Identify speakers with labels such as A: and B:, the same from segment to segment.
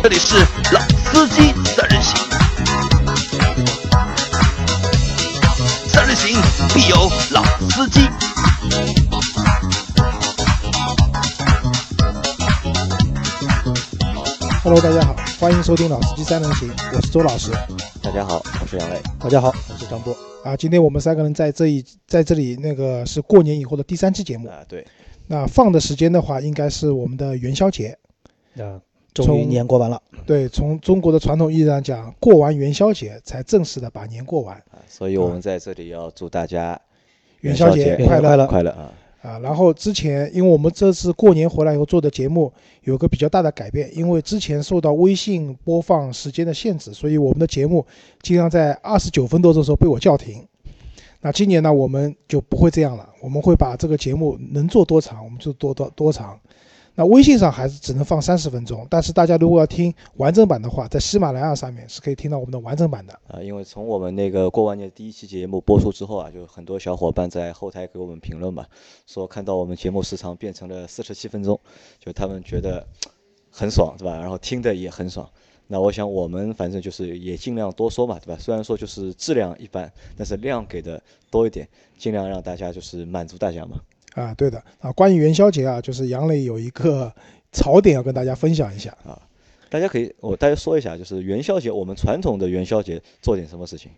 A: 这里是老司机三人行，三人行必有老司机。
B: Hello，大家好，欢迎收听《老司机三人行》，我是周老师。
C: 大家好，我是杨磊。
D: 大家好，我是张波。
B: 啊，今天我们三个人在这一在这里，那个是过年以后的第三期节目。
C: 啊，对，
B: 那放的时间的话，应该是我们的元宵节。
D: 啊，终于年过完了。
B: 对，从中国的传统意义上讲，过完元宵节才正式的把年过完。
C: 啊，所以我们在这里要祝大家
B: 元宵节
C: 节
B: 快乐
D: 快乐
C: 快乐啊！
B: 啊！然后之前，因为我们这次过年回来以后做的节目有个比较大的改变，因为之前受到微信播放时间的限制，所以我们的节目经常在二十九分多钟的时候被我叫停。那今年呢，我们就不会这样了，我们会把这个节目能做多长我们就多多多长。那微信上还是只能放三十分钟，但是大家如果要听完整版的话，在喜马拉雅上面是可以听到我们的完整版的。
C: 啊，因为从我们那个过完年第一期节目播出之后啊，就很多小伙伴在后台给我们评论嘛，说看到我们节目时长变成了四十七分钟，就他们觉得很爽，对吧？然后听的也很爽。那我想我们反正就是也尽量多说嘛，对吧？虽然说就是质量一般，但是量给的多一点，尽量让大家就是满足大家嘛。
B: 啊，对的啊，关于元宵节啊，就是杨磊有一个 槽点要跟大家分享一下啊。
C: 大家可以，我大家说一下，就是元宵节，我们传统的元宵节做点什么事情？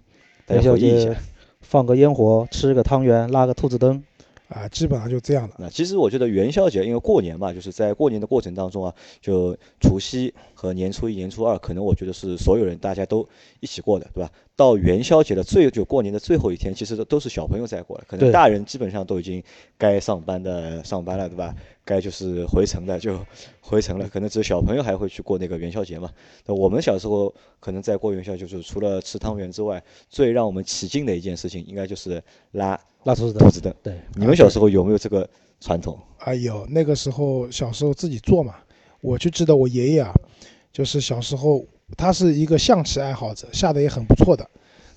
C: 大家
D: 元宵
C: 回忆一下
D: 节。放个烟火，吃个汤圆，拉个兔子灯。
B: 啊，基本上就这样的。
C: 那其实我觉得元宵节，因为过年嘛，就是在过年的过程当中啊，就除夕和年初一、年初二，可能我觉得是所有人大家都一起过的，对吧？到元宵节的最就过年的最后一天，其实都都是小朋友在过了，可能大人基本上都已经该上班的上班了，对吧？该就是回城的就回城了，可能只有小朋友还会去过那个元宵节嘛。那我们小时候可能在过元宵，就是除了吃汤圆之外，最让我们起劲的一件事情，应该就是拉
D: 拉兔子灯
C: 兔。子灯。
D: 对，
C: 你们小时候有没有这个传统？
B: 啊，有那个时候小时候自己做嘛，我就记得我爷爷啊，就是小时候他是一个象棋爱好者，下的也很不错的。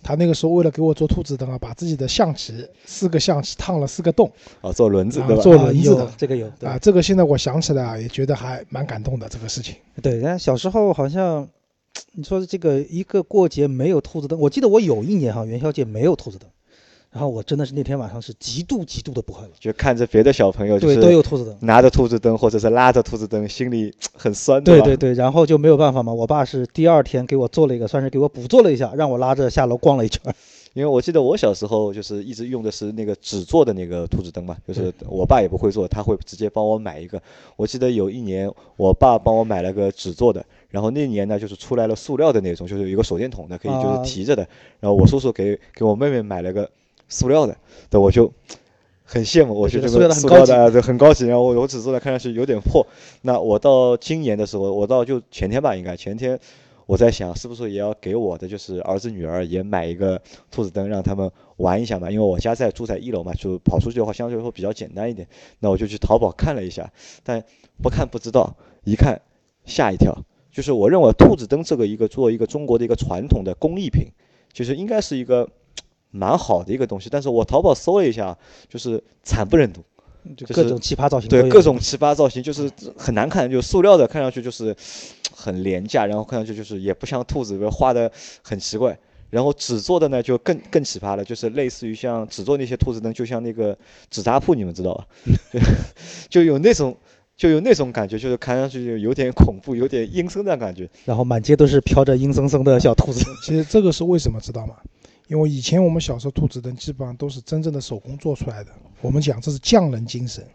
B: 他那个时候为了给我做兔子灯啊，把自己的象棋四个象棋烫了四个洞
C: 啊，做轮子
B: 啊
C: 对吧？
B: 做轮子的
D: 有这个有。
B: 啊，这个现在我想起来啊，也觉得还蛮感动的这个事情。
D: 对，但小时候好像，你说这个一个过节没有兔子灯，我记得我有一年哈元宵节没有兔子灯，然后我真的是那天晚上是极度极度的不快乐。
C: 就看着别的小朋友就
D: 对，都
C: 是
D: 有兔子灯。
C: 拿着兔子灯或者是拉着兔子灯，心里 很酸，吧？
D: 对对对，然后就没有办法嘛。我爸是第二天给我做了一个，算是给我补做了一下，让我拉着下楼逛了一圈。
C: 因为我记得我小时候就是一直用的是那个纸做的那个兔子灯嘛，就是我爸也不会做，他会直接帮我买一个。我记得有一年我爸帮我买了个纸做的，然后那年呢就是出来了塑料的那种，就是有一个手电筒的，可以就是
D: 啊
C: 提着的。然后我叔叔给给我妹妹买了个塑料的，对，我就很羡慕，我
D: 觉得塑料的很高级
C: 很高级。然后我我只做的看上去有点破，那我到今年的时候，我到就前天吧，应该前天。我在想，是不是也要给我的就是儿子女儿也买一个兔子灯，让他们玩一下嘛？因为我家在住在一楼嘛，就跑出去的话相对来说比较简单一点。那我就去淘宝看了一下，但不看不知道，一看吓一跳。就是我认为兔子灯这个一个作为一个中国的一个传统的工艺品，其实应该是一个蛮好的一个东西。但是我淘宝搜了一下，就是惨不忍睹。就
D: 各种奇葩造型。
C: 对各种奇葩造型，就是很难看，就塑料的看上去就是很廉价，然后看上去就是也不像兔子，画的很奇怪。然后纸做的呢就更更奇葩了，就是类似于像纸做那些兔子灯，就像那个纸扎铺，你们知道吧？就 就有那种就有那种感觉，就是看上去就有点恐怖，有点阴森的感觉。
D: 然后满街都是飘着阴森森的小兔子。
B: 其实这个是为什么知道吗？因为以前我们小时候兔子灯基本上都是真正的手工做出来的，我们讲这是匠人精神。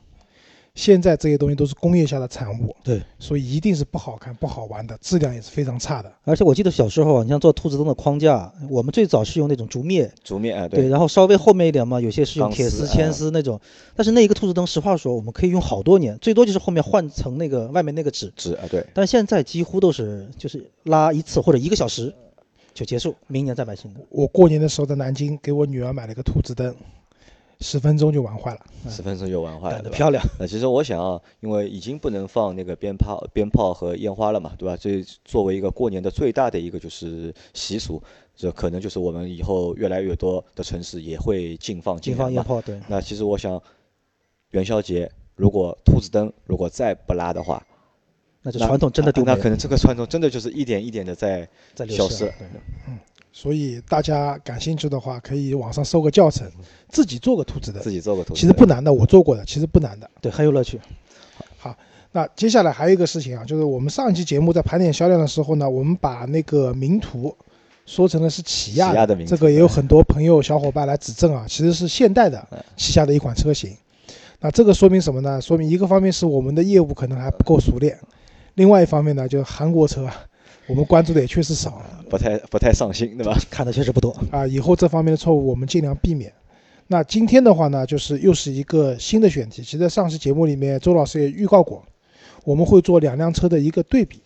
B: 现在这些东西都是工业下的产物，
D: 对，
B: 所以一定是不好看、不好玩的，质量也是非常差的。
D: 而且我记得小时候啊，你像做兔子灯的框架，我们最早是用那种竹篾，
C: 竹篾啊，
D: 对，然后稍微后面一点嘛，有些是用铁丝、铅
C: 啊
D: 丝那种。但是那一个兔子灯，实话说，我们可以用好多年，最多就是后面换成那个外面那个纸。
C: 纸啊，对。
D: 但现在几乎都是就是拉一次或者一个小时就结束，明年再买新的。
B: 我过年的时候在南京给我女儿买了个兔子灯，十分钟就玩坏了。
C: 十分钟就玩坏了，对吧？
D: 漂亮。
C: 那其实我想啊，因为已经不能放那个鞭炮、鞭炮和烟花了嘛，对吧？这作为一个过年的最大的一个就是习俗，这可能就是我们以后越来越多的城市也会禁放
D: 禁。放烟炮，对，
C: 那其实我想，元宵节如果兔子灯如果再不拉的话，那
D: 传统真的丢没了，
C: 那可能这个传统真的就是一点一点的在
D: 在流
C: 消失
D: 失了。对
B: 所以大家感兴趣的话，可以网上搜个教程，自己做个图纸的
C: 自。己做个图纸。
B: 其实不难的，我做过的，其实不难的。
D: 对，很有乐趣。
B: 好那接下来还有一个事情啊，就是我们上一期节目在盘点销量的时候呢，我们把那个名图说成了是起亚
C: 起亚的
B: 这个也有很多朋友小伙伴来指正啊，其实是现代的
C: 嗯
B: 旗下的一款车型。那这个说明什么呢？说明一个方面是我们的业务可能还不够熟练，另外一方面呢，就是韩国车啊，我们关注的也确实少
C: 不太不太上心，对吧？
D: 看的确实不多。
B: 啊，以后这方面的错误我们尽量避免。那今天的话呢，就是又是一个新的选题。其实在上期节目里面，周老师也预告过，我们会做两辆车的一个对比。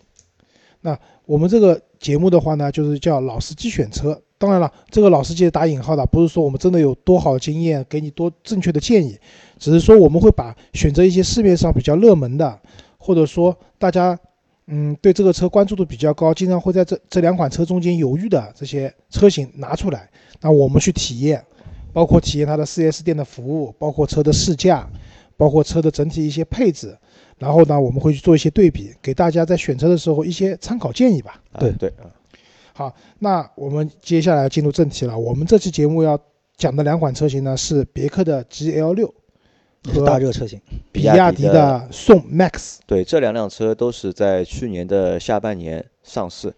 B: 那我们这个节目的话呢，就是叫老司机选车。当然了，这个老司机打引号的，不是说我们真的有多好经验，给你多正确的建议，只是说我们会把选择一些市面上比较热门的，或者说大家嗯对这个车关注度比较高，经常会在这这两款车中间犹豫的这些车型拿出来，那我们去体验，包括体验它的 4S 店的服务，包括车的试驾，包括车的整体一些配置，然后呢，我们会去做一些对比，给大家在选车的时候一些参考建议吧。
C: 啊
D: 对。
C: 对。啊，
B: 好，那我们接下来进入正题了。我们这期节目要讲的两款车型呢是别克的 GL 六
D: 也是大热车型，
B: 比亚迪的宋 MAX。
C: 对，这两辆车都是在去年的下半年上市，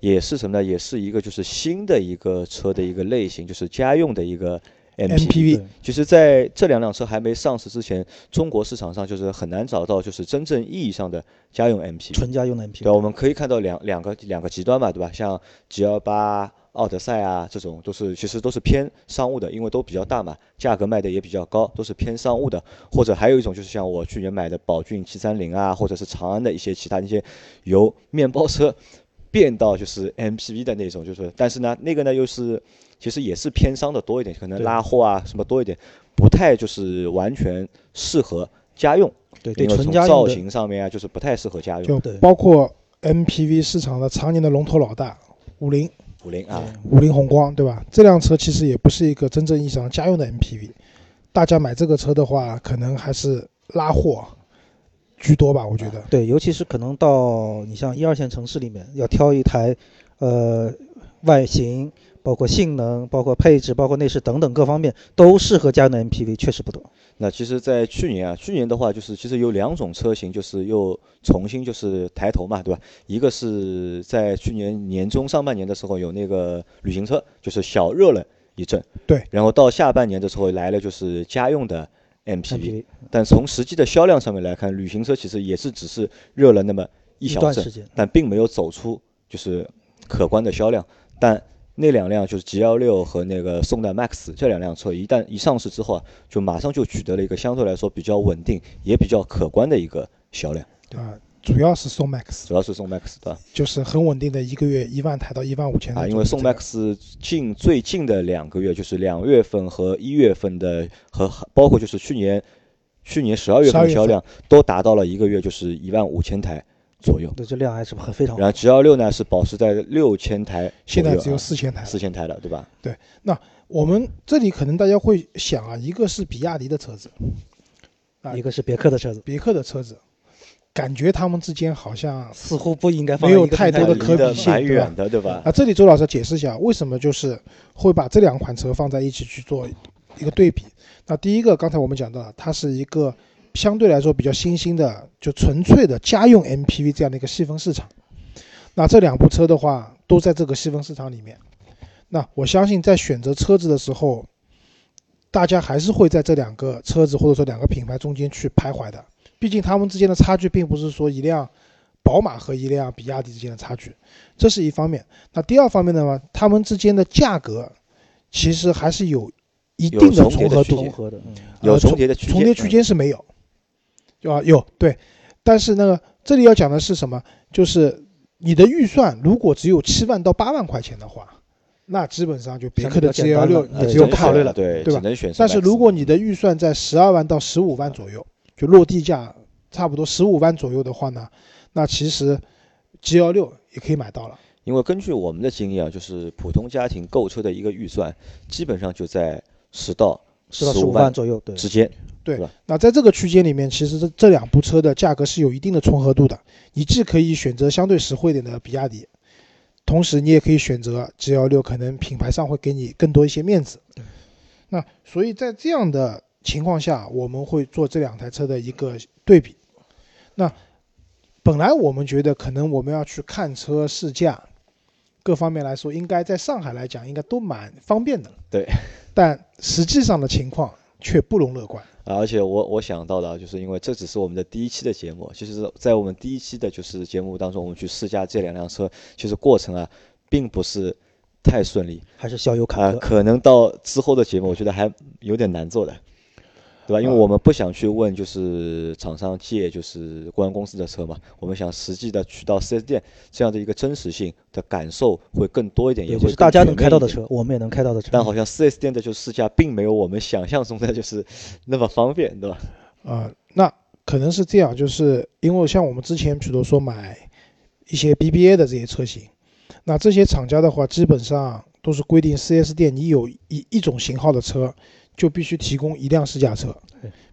C: 也是什么呢？也是一个就是新的一个车的一个类型，就是家用的一个 MPV。其实在这两辆车还没上市之前，中国市场上就是很难找到就是真正意义上的家用 MPV。
D: 纯家用的 MPV。
C: 对，我们可以看到两两个两个极端吧，对吧？像 G L 八、奥德赛啊这种都是其实都是偏商务的，因为都比较大嘛，价格卖的也比较高，都是偏商务的。或者还有一种就是像我去年买的宝骏七三零啊，或者是长安的一些其他一些由面包车变到就是 MPV 的那种，就是但是呢，那个呢又是其实也是偏商的多一点，可能拉货啊什么多一点，不太就是完全适合家用。
D: 对对，纯
C: 从造
D: 家用造
C: 型上面啊，就是不太适合家用。
B: 就
D: 对
B: 包括 MPV 市场的常年的龙头老大五菱
C: 五菱啊，
B: 五菱宏光，对吧？这辆车其实也不是一个真正意义上家用的 MPV，大家买这个车的话，可能还是拉货居多吧，我觉得。
D: 对，尤其是可能到你像一二线城市里面，要挑一台，呃，外形、包括性能、包括配置、包括内饰等等各方面都适合家用的 MPV 确实不多。
C: 那其实，在去年啊，去年的话，就是其实有两种车型，就是又重新就是抬头嘛，对吧？一个是在去年年中上半年的时候有那个旅行车，就是小热了一阵，
B: 对。
C: 然后到下半年的时候来了就是家用的
D: MPV，MPV
C: 但从实际的销量上面来看，旅行车其实也是只是热了那么一
D: 一
C: 小阵
D: 段时间，
C: 但并没有走出就是可观的销量。但那两辆就是 G L 六和那个宋代 MAX 这两辆车，一旦一上市之后啊，就马上就取得了一个相对来说比较稳定也比较可观的一个销量，
B: 啊、主要是宋 MAX，
C: 主要是宋 MAX 对吧？
B: 就是很稳定的一个月一万台到一万五千台
C: 因为宋 MAX 近最近的两个月，就是两月份和一月份的和包括就是去年去年十二月份
B: 12月份
C: 的销量都达到了一个月就是一万五千台左右。
D: 对，这量还是很非常
C: 然后 G L 六呢是保持在六千台
B: 现在只有四千台了。
C: 四千台了，对吧？对。
B: 那我们这里可能大家会想啊，一个是比亚迪的车子，啊
D: 一个是别克的车子，
B: 别克的车子，感觉他们之间好像
D: 似乎不应该放
B: 没有太多的可比性对吧
C: 蛮远的，对吧？
B: 啊，这里周老师解释一下，为什么就是会把这两款车放在一起去做一个对比。那第一个，刚才我们讲到了，它是一个相对来说比较新兴的，就纯粹的家用 MPV 这样的一个细分市场。那这两部车的话，都在这个细分市场里面。那我相信在选择车子的时候，大家还是会在这两个车子或者说两个品牌中间去徘徊的。毕竟他们之间的差距并不是说一辆宝马和一辆比亚迪之间的差距，这是一方面。那第二方面的话，他们之间的价格其实还是有一定的
C: 重
B: 合度
C: 有
B: 呃
C: 重叠的区间，
B: 重叠区
C: 嗯
B: 间是没有，对吧？有对，但是那个这里要讲的是什么？就是你的预算如果只有七万到八万块钱的话，那基本上就别克的 GL 六你只有考虑了。
C: 对，
B: 对吧
C: 只能选。
B: 但是如果你的预算在十二万到十五万左右，就落地价差不多十五万左右的话呢，那其实 G L 六也可以买到了。
C: 因为根据我们的经验啊，就是普通家庭购车的一个预算，基本上就在十到
D: 十
C: 五
D: 五万左右，对，
C: 之间。
B: 对？那在这个区间里面，其实这这两部车的价格是有一定的重合度的。你既可以选择相对实惠一点的比亚迪，同时你也可以选择 G L 六，可能品牌上会给你更多一些面子。那所以在这样的情况下，我们会做这两台车的一个对比。那本来我们觉得可能我们要去看车试驾，各方面来说，应该在上海来讲应该都蛮方便的了。
C: 对。
B: 但实际上的情况却不容乐观。
C: 啊而且我我想到的啊，就是因为这只是我们的第一期的节目，其实，在我们第一期的就是节目当中，我们去试驾这两辆车，其实过程啊，并不是太顺利
D: 还是小有
C: 啊、
D: 坎坷。
C: 可能到之后的节目，我觉得还有点难做的，对吧？因为
B: 啊
C: 我们不想去问就是厂商借就是公安公司的车嘛，我们想实际的去到 4S 店，这样的一个真实性的感受会更多一点，也
D: 就是大家能开到的车，我们也能开到的车。
C: 但好像 4S 店的就试驾并没有我们想象中的就是那么方便，对吧？
B: 啊、那可能是这样，就是因为像我们之前比如说买一些 BBA 的这些车型，那这些厂家的话，基本上都是规定 4S 店你有一一种型号的车，就必须提供一辆试驾车。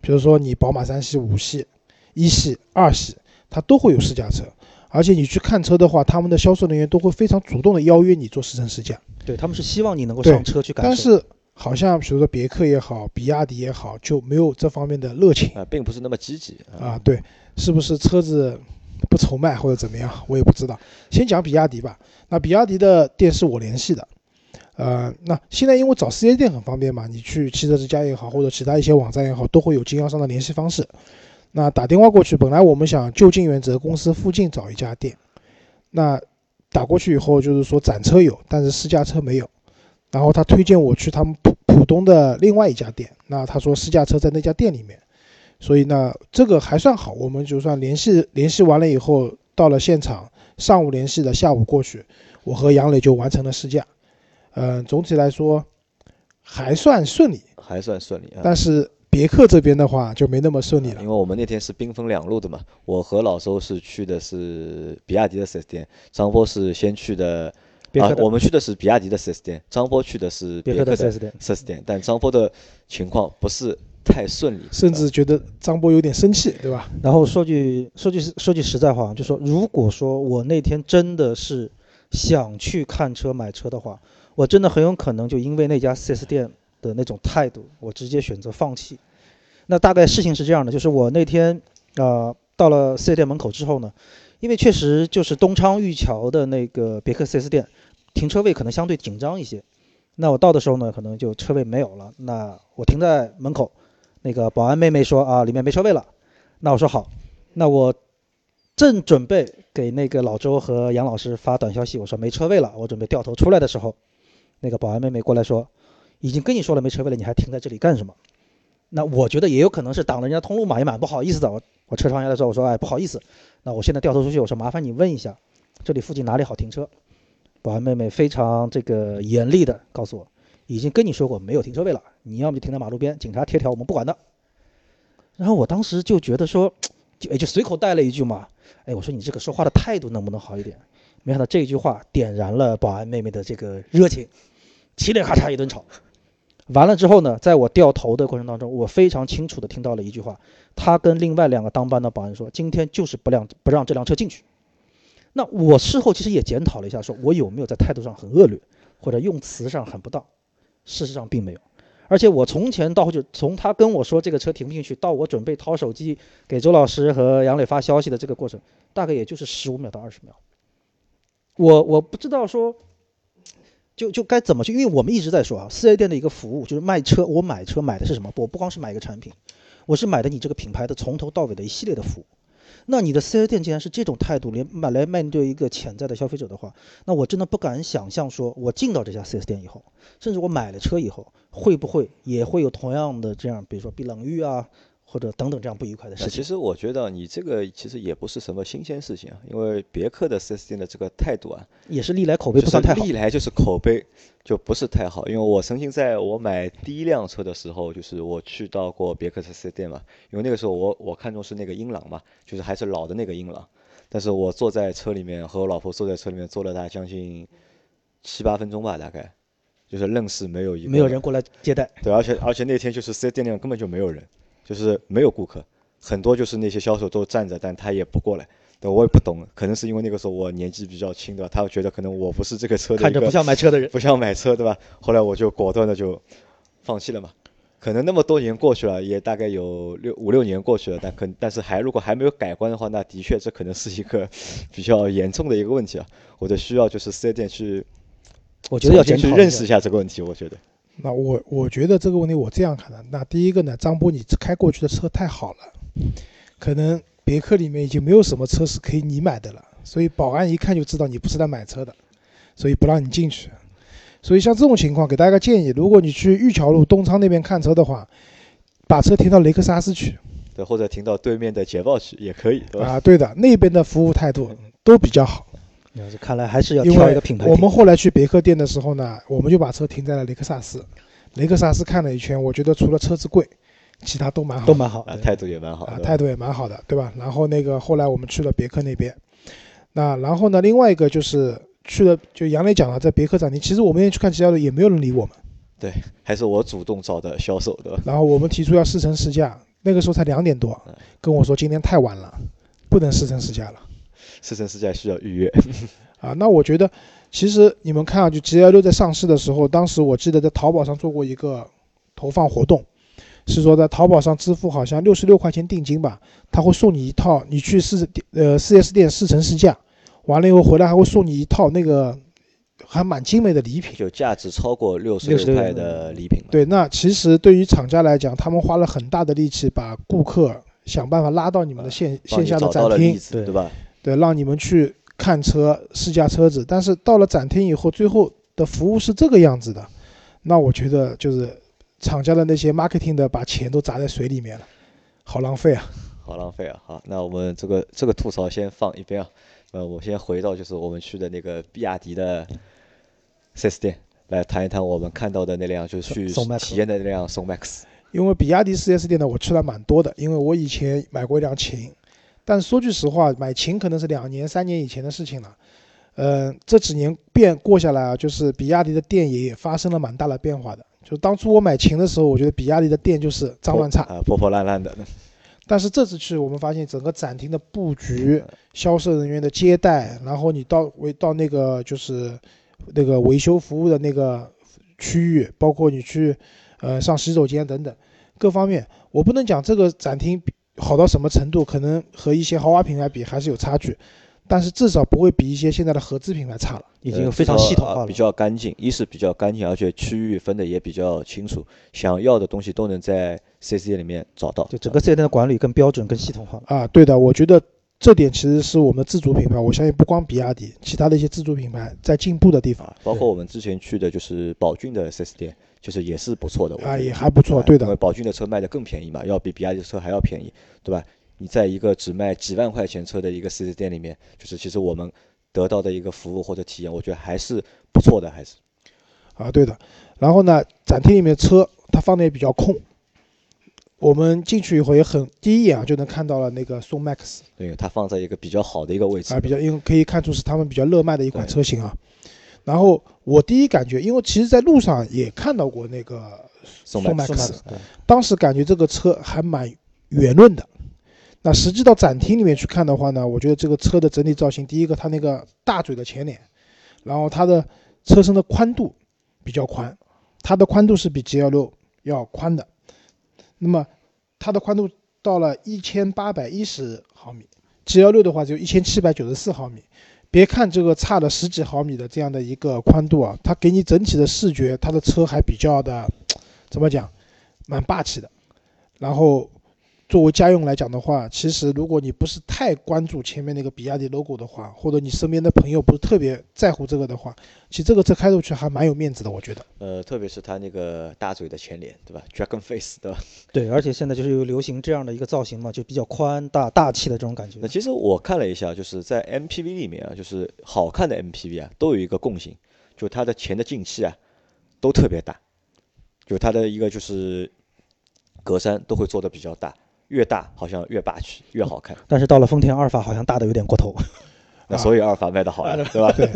B: 比如说你宝马三系、五系、一系、二系，它都会有试驾车。而且你去看车的话，他们的销售人员都会非常主动的邀约你做试乘试驾。
D: 对他们是希望你能够上车去感受。
B: 但是好像比如说别克也好，比亚迪也好，就没有这方面的热情。
C: 啊，并不是那么积极
B: 啊，对，是不是车子不愁卖或者怎么样，我也不知道。先讲比亚迪吧。那比亚迪的店是我联系的，呃，那现在因为找四 S 店很方便嘛，你去汽车之家也好，或者其他一些网站也好，都会有经销商的联系方式。那打电话过去，本来我们想就近原则公司附近找一家店，那打过去以后就是说展车有，但是试驾车没有。然后他推荐我去他们浦浦东的另外一家店，那他说试驾车在那家店里面。所以呢，这个还算好，我们就算联系联系完了以后，到了现场，上午联系的，下午过去，我和杨磊就完成了试驾。嗯、总体来说还算顺利，
C: 还算顺利啊。
B: 但是别克这边的话就没那么顺利了
C: 因。为我们那天是兵分两路的嘛，我和老周是去的是比亚迪的 4S 店，张波是先去的，啊
D: 别克，的
C: 我们去的是比亚迪的 4S 店，张波去的是
D: 别克的
C: 克的
D: 4S 店
C: 4S 店，但张波的情况不是太顺利，
B: 甚至觉得张波有点生气，对吧？
D: 然后说句说句说句实在话，就说如果说我那天真的是想去看车买车的话，我真的很有可能就因为那家 4S 店的那种态度，我直接选择放弃。那大概事情是这样的，就是我那天呃到了 4S 店门口之后呢，因为确实就是东昌玉桥的那个别克 4S 店停车位可能相对紧张一些。那我到的时候呢，可能就车位没有了。那我停在门口，那个保安妹妹说啊，里面没车位了。那我说好，那我正准备给那个老周和杨老师发短消息，我说没车位了，我准备掉头出来的时候，那个保安妹妹过来说，已经跟你说了没车位了，你还停在这里干什么？那我觉得也有可能是挡了人家通路嘛，也蛮不好意思的。我我车窗下来之后，我说哎不好意思，那我现在掉头出去，我说麻烦你问一下，这里附近哪里好停车？保安妹妹非常这个严厉的告诉我，已经跟你说过没有停车位了，你要么就停在马路边，警察贴条我们不管的。然后我当时就觉得说，就也就随口带了一句嘛，哎，我说你这个说话的态度能不能好一点？没想到这一句话点燃了保安妹妹的这个热情，嘁哩咔嚓一顿吵。完了之后呢，在我掉头的过程当中，我非常清楚的听到了一句话，他跟另外两个当班的保安说，今天就是不让不让这辆车进去。那我事后其实也检讨了一下，说我有没有在态度上很恶劣，或者用词上很不当？事实上并没有。而且我从前到后就从他跟我说这个车停不进去，到我准备掏手机给周老师和杨磊发消息的这个过程，大概也就是十五秒到二十秒。我我不知道说，就就该怎么去，因为我们一直在说啊，四 S 店的一个服务就是卖车，我买车买的是什么？我不光是买一个产品，我是买的你这个品牌的从头到尾的一系列的服务。那你的四 S 店既然是这种态度，连买来面对一个潜在的消费者的话，那我真的不敢想象，说我进到这家四 S 店以后，甚至我买了车以后，会不会也会有同样的这样，比如说被冷遇啊，或者等等这样不愉快的事情？
C: 其实我觉得你这个其实也不是什么新鲜事情啊，因为别克的 4S 店的这个态度啊，
D: 也是历来口碑
C: 就是
D: 不算太好
C: 历。来就是口碑就不是太好。因为我曾经在我买第一辆车的时候，就是我去到过别克的 4S 店嘛，因为那个时候我我看中是那个英朗嘛，就是还是老的那个英朗。但是我坐在车里面和我老婆坐在车里面坐了大概将近七八分钟吧，大概就是愣是没有一个
D: 没有人过来接待，
C: 对，而且而且那天就是四 S 店里面根本就没有人，就是没有顾客，很多就是那些销售都站着，但他也不过来。对，我也不懂，可能是因为那个时候我年纪比较轻，对吧？他觉得可能我不是这个车
D: 看着不像买车的人。
C: 不像买车，对吧？后来我就果断的就放弃了嘛。可能那么多年过去了，也大概有六五六年过去了，但可但是还如果还没有改观的话，那的确这可能是一个比较严重的一个问题啊。我的需要就是四 S 店去，
D: 我觉得要检
C: 去认识一下这个问题。我觉得，
B: 那我我觉得这个问题我这样看的。那第一个呢，张波你开过去的车太好了，可能别克里面已经没有什么车是可以你买的了，所以保安一看就知道你不是来买车的，所以不让你进去。所以像这种情况，给大家个建议：如果你去玉桥路东昌那边看车的话，把车停到雷克萨斯去，
C: 对，或者停到对面的捷豹去也可以，对吧？
B: 啊，对的，那边的服务态度都比较好。
D: 看来还是要挑一个品牌。
B: 我们后来去别克店的时候呢，我们就把车停在了雷克萨斯。雷克萨斯看了一圈，我觉得除了车子贵，其他都蛮好，
D: 都蛮好，
C: 啊，态度也蛮好，啊，
B: 态度也蛮好的，对吧？然后那个后来我们去了别克那边，那然后呢，另外一个就是去了，就杨磊讲了，在别克展厅，其实我们也去看其他的，也没有人理我们。
C: 对，还是我主动找的销售，对吧？
B: 然后我们提出要试乘试驾，那个时候才两点多，跟我说今天太晚了，不能试乘试驾了。
C: 试乘试驾需要预约。
B: 啊，那我觉得，其实你们看啊，就 G L 六在上市的时候，当时我记得在淘宝上做过一个投放活动，是说在淘宝上支付好像六十六块钱定金吧，他会送你一套，你去试呃四 S 店试乘试驾，完了以后回来还会送你一套那个还蛮精美的礼品，
C: 就价值超过六十六块的礼品。
B: 对，那其实对于厂家来讲，他们花了很大的力气把顾客想办法拉到你们的线线下的展厅，
C: 对吧？
B: 对，让你们去。看车试驾车子，但是到了展厅以后，最后的服务是这个样子的，那我觉得就是厂家的那些 marketing 的把钱都砸在水里面了，好浪费啊！
C: 好浪费啊！好，那我们这个这个吐槽先放一边啊，呃，我先回到就是我们去的那个比亚迪的 4S 店来谈一谈我们看到的那辆就是去体验的那辆宋 MAX。
B: 因为比亚迪 4S 店呢，我去了蛮多的，因为我以前买过一辆秦。但说句实话，买秦可能是两年、三年以前的事情了。呃，这几年变过下来啊，就是比亚迪的店也发生了蛮大的变化的。就当初我买秦的时候，我觉得比亚迪的店就是脏乱差
C: 啊，破破烂烂的。
B: 但是这次去，我们发现整个展厅的布局、销售人员的接待，然后你到维到那个就是那个维修服务的那个区域，包括你去呃上洗手间等等各方面，我不能讲这个展厅。好到什么程度？可能和一些豪华品牌比还是有差距，但是至少不会比一些现在的合资品牌差了。
D: 已经非常系统化了，
C: 比较干净。一是比较干净，而且区域分的也比较清楚，想要的东西都能在 4S 店里面找到。
D: 就整个 4S 店的管理更标准、更系统化
B: 啊，对的，我觉得这点其实是我们自主品牌，我相信不光比亚迪，其他的一些自主品牌在进步的地方。
C: 包括我们之前去的就是宝骏的 4S 店。就是也是不错的
B: 啊，也还不错，对的。
C: 因为宝骏的车卖的更便宜嘛，要比比亚迪的车还要便宜，对吧？你在一个只卖几万块钱车的一个四 S 店里面，就是其实我们得到的一个服务或者体验，我觉得还是不错的，还是。
B: 啊，对的。然后呢，展厅里面车它放的也比较空，我们进去以后也很第一眼啊就能看到了那个宋 MAX，
C: 对，它放在一个比较好的一个位置
B: 啊，比较因为可以看出是他们比较热卖的一款车型啊。然后我第一感觉，因为其实在路上也看到过那个
C: 宋
B: MAX，当时感觉这个车还蛮圆润的。那实际到展厅里面去看的话呢，我觉得这个车的整体造型，第一个它那个大嘴的前脸，然后它的车身的宽度比较宽，它的宽度是比 GL6 要宽的。那么它的宽度到了一千八百一十毫米，GL6 的话就一千七百九十四毫米。别看这个差了十几毫米的这样的一个宽度啊，它给你整体的视觉，它的车还比较的，怎么讲，蛮霸气的。然后作为家用来讲的话，其实如果你不是太关注前面那个比亚迪 logo 的话，或者你身边的朋友不是特别在乎这个的话，其实这个车开出去还蛮有面子的，我觉得。
C: 呃，特别是它那个大嘴的前脸，对吧？Dragon Face，对吧？
D: 对，而且现在就是有流行这样的一个造型嘛，就比较宽大大气的这种感觉。
C: 那其实我看了一下，就是在 MPV 里面啊，就是好看的 MPV 啊，都有一个共性，就它的前的进气啊，都特别大，就它的一个就是格栅都会做的比较大，越大好像越霸气，越好看。
D: 但是到了丰田阿尔法，好像大的有点过头。
C: 那所以阿尔法卖的好呀，对吧？
B: 对，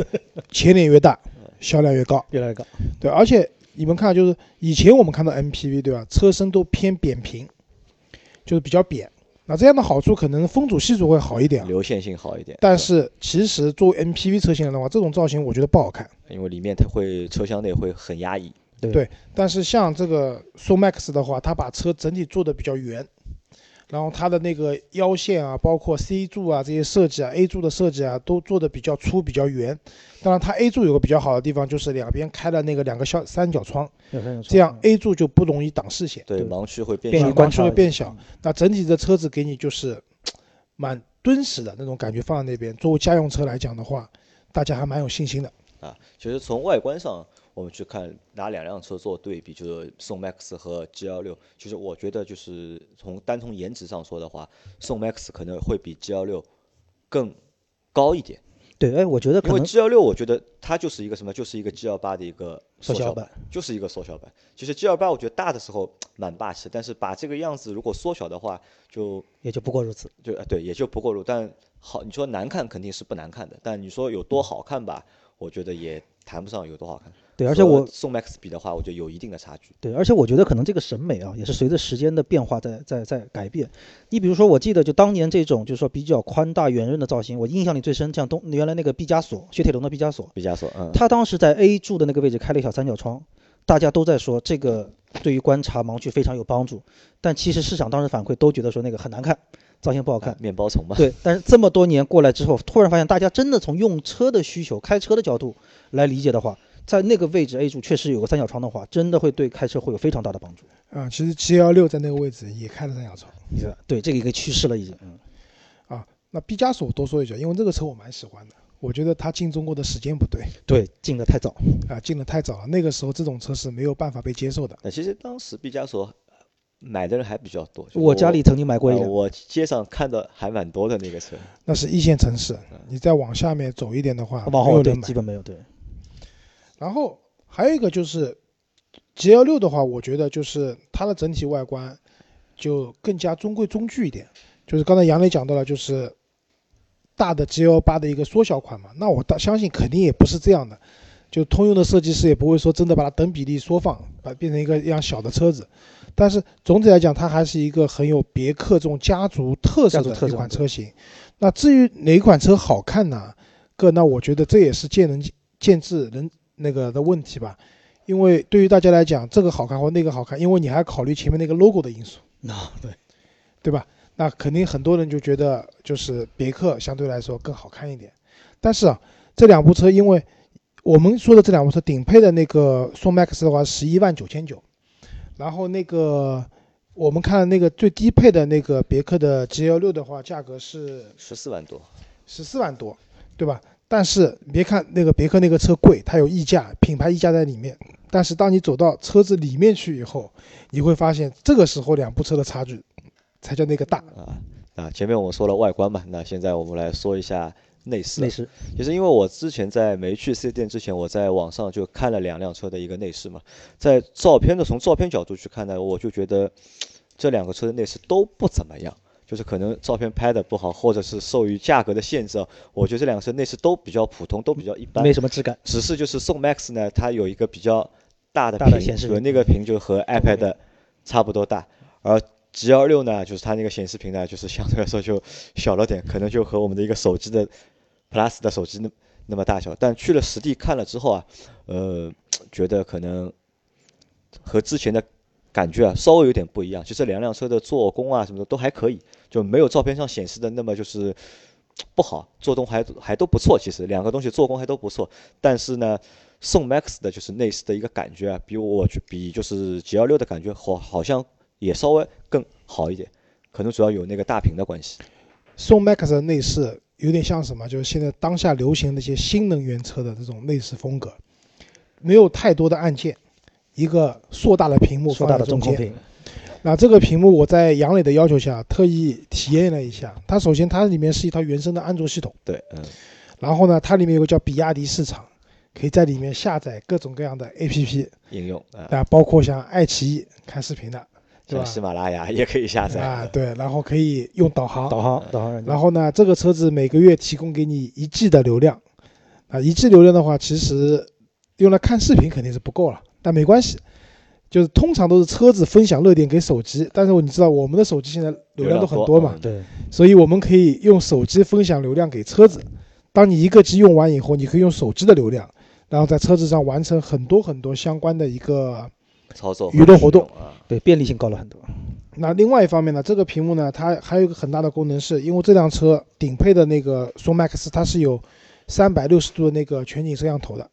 B: 前脸越大。销量越高，
D: 越来越高。
B: 对，而且你们看，就是以前我们看到 MPV，对吧？车身都偏扁平，就是比较扁。那这样的好处可能风阻系数会好一点啊，
C: 流线性好一点。
B: 但是其实作为 MPV 车型来的话，这种造型我觉得不好看。
C: 因为里面它会车厢内会很压抑。
D: 对
B: 对但是像这个 So Max 的话，它把车整体做的比较圆，然后它的那个腰线啊，包括 C 柱啊这些设计啊，A 柱的设计啊，都做的比较粗比较圆。当然，它 A 柱有个比较好的地方，就是两边开了那个两个小三角窗，这样 A 柱就不容易挡视线。
C: 对，盲区会变小
B: 盲区会变小。那整体的车子给你就是蛮敦实的那种感觉，放在那边作为家用车来讲的话，大家还蛮有信心的。
C: 啊。其实从外观上，我们去看拿两辆车做对比，就是宋 MAX 和 G 幺六。其实我觉得就是从单从颜值上说的话，宋 MAX 可能会比 G 幺六更高一点。
D: 对，哎，我觉得可
C: 因为
D: 能
C: G 幺六，我觉得它就是一个什么，就是一个 G 幺八的一个小
D: 缩小版，
C: 就是一个缩小版。其实 G 幺八我觉得大的时候蛮霸气，但是把这个样子如果缩小的话，就
D: 也就不过如此。
C: 就呃对，也就不过路。但好，你说难看肯定是不难看的，但你说有多好看吧，我觉得也谈不上有多好看。
D: 对，而且我
C: 宋 MAX 比的话，我觉得有一定的差距。
D: 对，而且我觉得可能这个审美啊，也是随着时间的变化在在在改变。你比如说，我记得就当年这种就是说比较宽大圆润的造型，我印象里最深，像东原来那个毕加索，雪铁龙的毕加索，
C: 毕加索，嗯，
D: 他当时在 A 柱的那个位置开了一小三角窗，大家都在说这个对于观察盲区非常有帮助，但其实市场当时反馈都觉得说那个很难看，造型不好看。
C: 面包虫嘛，
D: 对，但是这么多年过来之后，突然发现大家真的从用车的需求、开车的角度来理解的话，在那个位置 A 柱确实有个三角窗的话，真的会对开车会有非常大的帮助。
B: 啊，其实七幺六在那个位置也开了三角窗
D: 对，这个一个趋势了已经。嗯，
B: 啊。那毕加索多说一句，因为这个车我蛮喜欢的，我觉得它进中国的时间不对
D: 对，进的太早。
B: 啊，进的太早了。那个时候这种车是没有办法被接受的。
C: 那其实当时毕加索买的人还比较多。就是
D: 我家里曾经买过一辆，
C: 呃我街上看的还蛮多的那个车。
B: 那是一线城市，你再往下面走一点的话，
D: 往后对基。本没有对。
B: 然后还有一个就是 G L 六的话，我觉得就是它的整体外观就更加中规中矩一点。就是刚才杨磊讲到了，就是大的 G L 八的一个缩小款嘛，那我大相信肯定也不是这样的。就通用的设计师也不会说真的把它等比例缩放，把它变成一个一辆小的车子。但是总体来讲，它还是一个很有别克这种家族特色的一款车型。那至于哪款车好看呢？个那我觉得这也是见仁见智人那个的问题吧。因为对于大家来讲，这个好看或那个好看，因为你还考虑前面那个 logo 的因素，
D: 那 对，
B: 对吧？那肯定很多人就觉得就是别克相对来说更好看一点。但是啊，这两部车，因为我们说的这两部车顶配的那个宋 MAX 的话，十一万九千九，然后那个我们看那个最低配的那个别克的 GL 六的话，价格是
C: 十四万多，
B: 十四万多，对吧？但是你别看那个别克那个车贵，它有溢价，品牌溢价在里面。但是当你走到车子里面去以后，你会发现这个时候两部车的差距才叫那个大。
C: 啊啊！前面我们说了外观嘛，那现在我们来说一下内饰。
D: 内饰
C: 其实因为我之前在没去四 S 店之前，我在网上就看了两辆车的一个内饰嘛，在照片的从照片角度去看呢，我就觉得这两个车的内饰都不怎么样。就是可能照片拍的不好，或者是受于价格的限制啊，我觉得这两个车内饰都比较普通，都比较一般。
D: 没什么质感。
C: 只是就是宋 MAX 呢，它有一个比较大的屏，
D: 显示屏
C: 对那个屏就和 iPad 差不多大，而 G 幺六呢，就是它那个显示屏呢，就是相对来说就小了点，可能就和我们的一个手机的 Plus 的手机那那么大小。但去了实地看了之后啊，呃，觉得可能和之前的感觉啊稍微有点不一样。就这两辆车的做工啊什么的都还可以，就没有照片上显示的那么就是不好，做工还还都不错。其实两个东西做工还都不错，但是呢，宋 MAX 的就是内饰的一个感觉啊，比我去比就是 G 幺六的感觉好，好像也稍微更好一点，可能主要有那个大屏的关系。
B: 宋 MAX 的内饰有点像什么？就是现在当下流行那些新能源车的这种内饰风格，没有太多的按键，一个硕大的屏幕
D: 硕
B: 放在中间。
D: 大的中控屏，
B: 那这个屏幕我在杨磊的要求下特意体验了一下。它首先它里面是一套原生的安卓系统，
C: 对，嗯，
B: 然后呢，它里面有个叫比亚迪市场，可以在里面下载各种各样的 APP，
C: 应用啊，
B: 啊，包括像爱奇艺看视频的，对吧？
C: 像喜马拉雅也可以下载。
B: 啊，对，然后可以用导航，
D: 导航导航。
B: 然后呢，这个车子每个月提供给你一 G 的流量，啊，一 G 流量的话，其实用来看视频肯定是不够了，但没关系，就是通常都是车子分享热点给手机，但是你知道我们的手机现在流量都很多嘛，
C: 嗯
D: 对，
B: 所以我们可以用手机分享流量给车子。当你一个 G 用完以后，你可以用手机的流量，然后在车子上完成很多很多相关的一个。
C: 操作
B: 娱乐活动
C: 啊，
D: 对，便利性高了很多。
B: 那另外一方面呢，这个屏幕呢，它还有一个很大的功能是，因为这辆车顶配的那个宋 MAX 它是有三百六十度的那个全景摄像头的。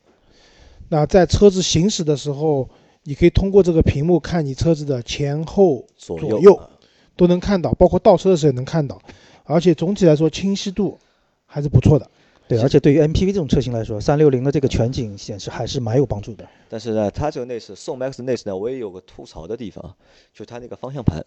B: 那在车子行驶的时候，你可以通过这个屏幕看你车子的前后
C: 左
B: 左右
C: 啊
B: 都能看到，包括倒车的时候也能看到，而且总体来说清晰度还是不错的。
D: 对，而且对于 MPV 这种车型来说，三六零的这个全景显示还是蛮有帮助的。
C: 但是呢，它这个内饰宋 MAX 内饰呢，我也有个吐槽的地方，就它那个方向盘，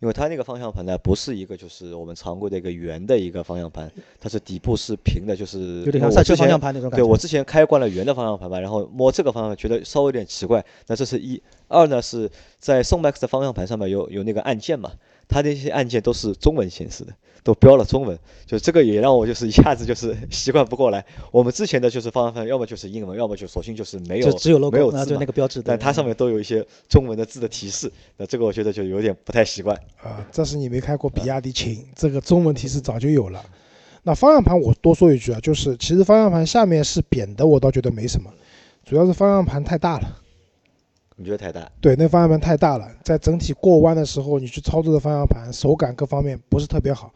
C: 因为它那个方向盘呢，不是一个就是我们常规的一个圆的一个方向盘，它是底部是平的，就是
D: 有点像赛车方向盘那种感觉。
C: 对我之前开惯了圆的方向盘嘛，然后摸这个方向盘觉得稍微有点奇怪。那这是一，二呢是在宋 MAX 的方向盘上面有有那个按键嘛，它那些按键都是中文显示的，都标了中文，就这个也让我就是一下子就是习惯不过来。我们之前的就是方向盘要么就是英文，要么就索性就是没有
D: 就只有
C: 没有
D: logo，啊，就那个标志。
C: 但它上面都有一些中文的字的提示，那这个我觉得就有点不太习惯。
B: 啊，这是你没开过比亚迪秦，这个中文提示早就有了。那方向盘我多说一句啊，就是其实方向盘下面是扁的，我倒觉得没什么，主要是方向盘太大了。
C: 你觉得太大？
B: 对，那方向盘太大了，在整体过弯的时候，你去操作的方向盘手感各方面不是特别好。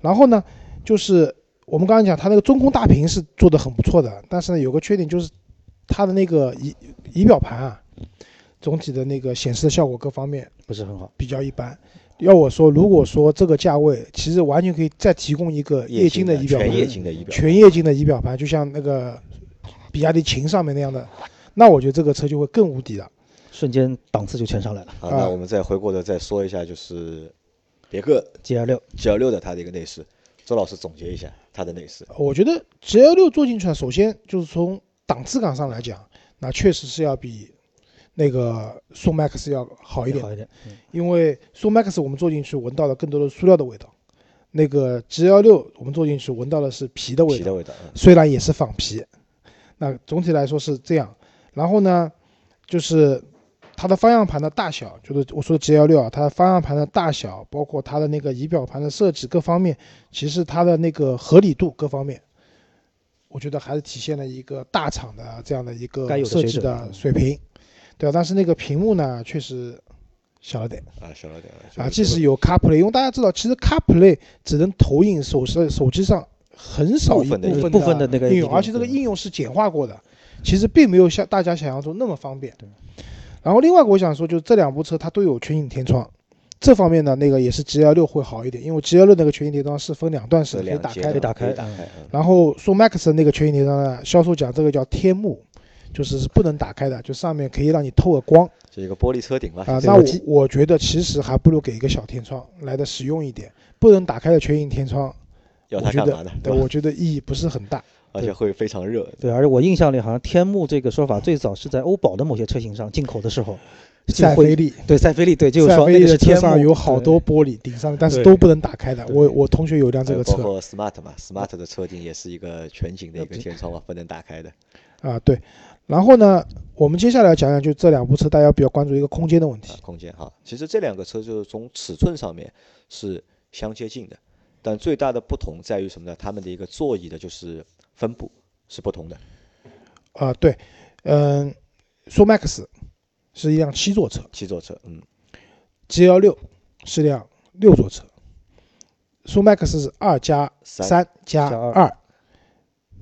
B: 然后呢，就是我们刚刚讲它那个中控大屏是做的很不错的，但是呢有个缺点就是它的那个仪仪表盘啊，总体的那个显示的效果各方面
D: 不是很好。
B: 比较一般。要我说，如果说这个价位，其实完全可以再提供一个液晶的仪表盘，
C: 全液晶的仪表盘，
B: 全液晶的仪表盘，就像那个比亚迪秦上面那样的，那我觉得这个车就会更无敌了。
D: 瞬间档次就全上来了。
C: 好，
B: 啊
C: 那我们再回过头再说一下，就是别克
D: G L 六
C: G L 六的它的一个内饰，周老师总结一下它的内饰。
B: 我觉得 G L 六坐进去啊，首先就是从档次感上来讲，那确实是要比那个宋 MAX 要好一点
D: 好，一点。嗯
B: 因为宋 MAX 我们坐进去闻到了更多的塑料的味道，那个 G L 六我们坐进去闻到的是皮的味道，
C: 皮的味道，嗯
B: 虽然也是仿皮，那总体来说是这样。然后呢，就是它的方向盘的大小，就是我说的 G L 六啊，它的方向盘的大小，包括它的那个仪表盘的设计各方面，其实它的那个合理度各方面，我觉得还是体现了一个大厂的这样的一个设计的水平，对吧？但是那个屏幕呢，确实小了点
C: 啊，小了点。
B: 啊。即使有 CarPlay，因为大家知道，其实 CarPlay 只能投影手手手机上很少一
C: 部分的
B: 部分
D: 的那个
B: 应用，而且这个应用是简化过的，其实并没有像大家想象中那么方便
D: 对。
B: 然后另外我想说，就是这两部车它都有全景天窗，这方面呢，那个也是 G L 六会好一点，因为 G L 六那个全景天窗是分两段式
C: 是
B: 可以打开的
C: 可以打开。嗯
B: 然后宋 MAX 那个全景天窗呢，销售讲这个叫天幕，就是是不能打开的，就上面可以让你透个光
C: 是一个玻璃车顶吧。
B: 啊。那我我觉得其实还不如给一个小天窗来的实用一点，不能打开的全景天窗，
C: 要
B: 我觉得
C: 它干嘛呢？
B: 对，我觉得意义不是很大。
C: 而且会非常热。
D: 对，而且我印象里好像天幕这个说法最早是在欧宝的某些车型上进口的时候，
B: 赛菲利，
D: 对赛菲利对，就是说那个是天幕，
B: 上有好多玻璃顶上，但是都不能打开的。我我同学有辆这个车
C: 包括 Smart 嘛，Smart 的车顶也是一个全景的一个
D: 呃
C: 天窗嘛，不能打开的。
B: 啊，对。然后呢，我们接下来讲讲就这两部车，大家比较关注一个空间的问题
C: 啊，。空间哈，其实这两个车就是从尺寸上面是相接近的，但最大的不同在于什么呢？它们的一个座椅的就是分布是不同的。
B: 啊，对，嗯，说 Max 是一辆七座车。
C: 七座车，嗯
B: ，，G L 六是辆六座车，说 Max 是二加
C: 三
B: 三加
D: 加二。
B: 二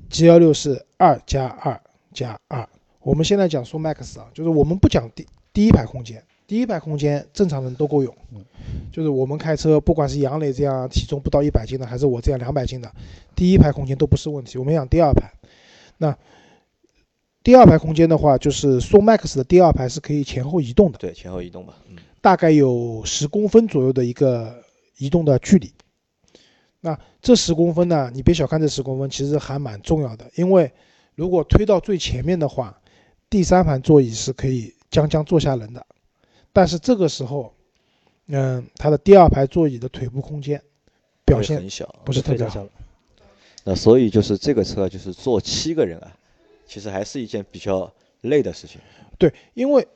B: ，G L 六是二加二加二。我们现在讲说 Max 啊，就是我们不讲第第一排空间，第一排空间正常人都够用。
D: 嗯，
B: 就是我们开车，不管是杨磊这样体重不到一百斤的，还是我这样两百斤的，第一排空间都不是问题。我们讲第二排，那第二排空间的话，就是宋 Max 的第二排是可以前后移动的，
C: 对，前后移动吧，嗯，
B: 大概有十公分左右的一个移动的距离。那这十公分呢，你别小看这十公分，其实还蛮重要的，因为如果推到最前面的话，第三排座椅是可以将将坐下人的，但是这个时候，嗯，它的第二排座椅的腿部空间表现
C: 很小。
B: 不是特别
D: 小。了。
C: 那所以就是这个车就是坐七个人啊，其实还是一件比较累的事情。
B: 对，因为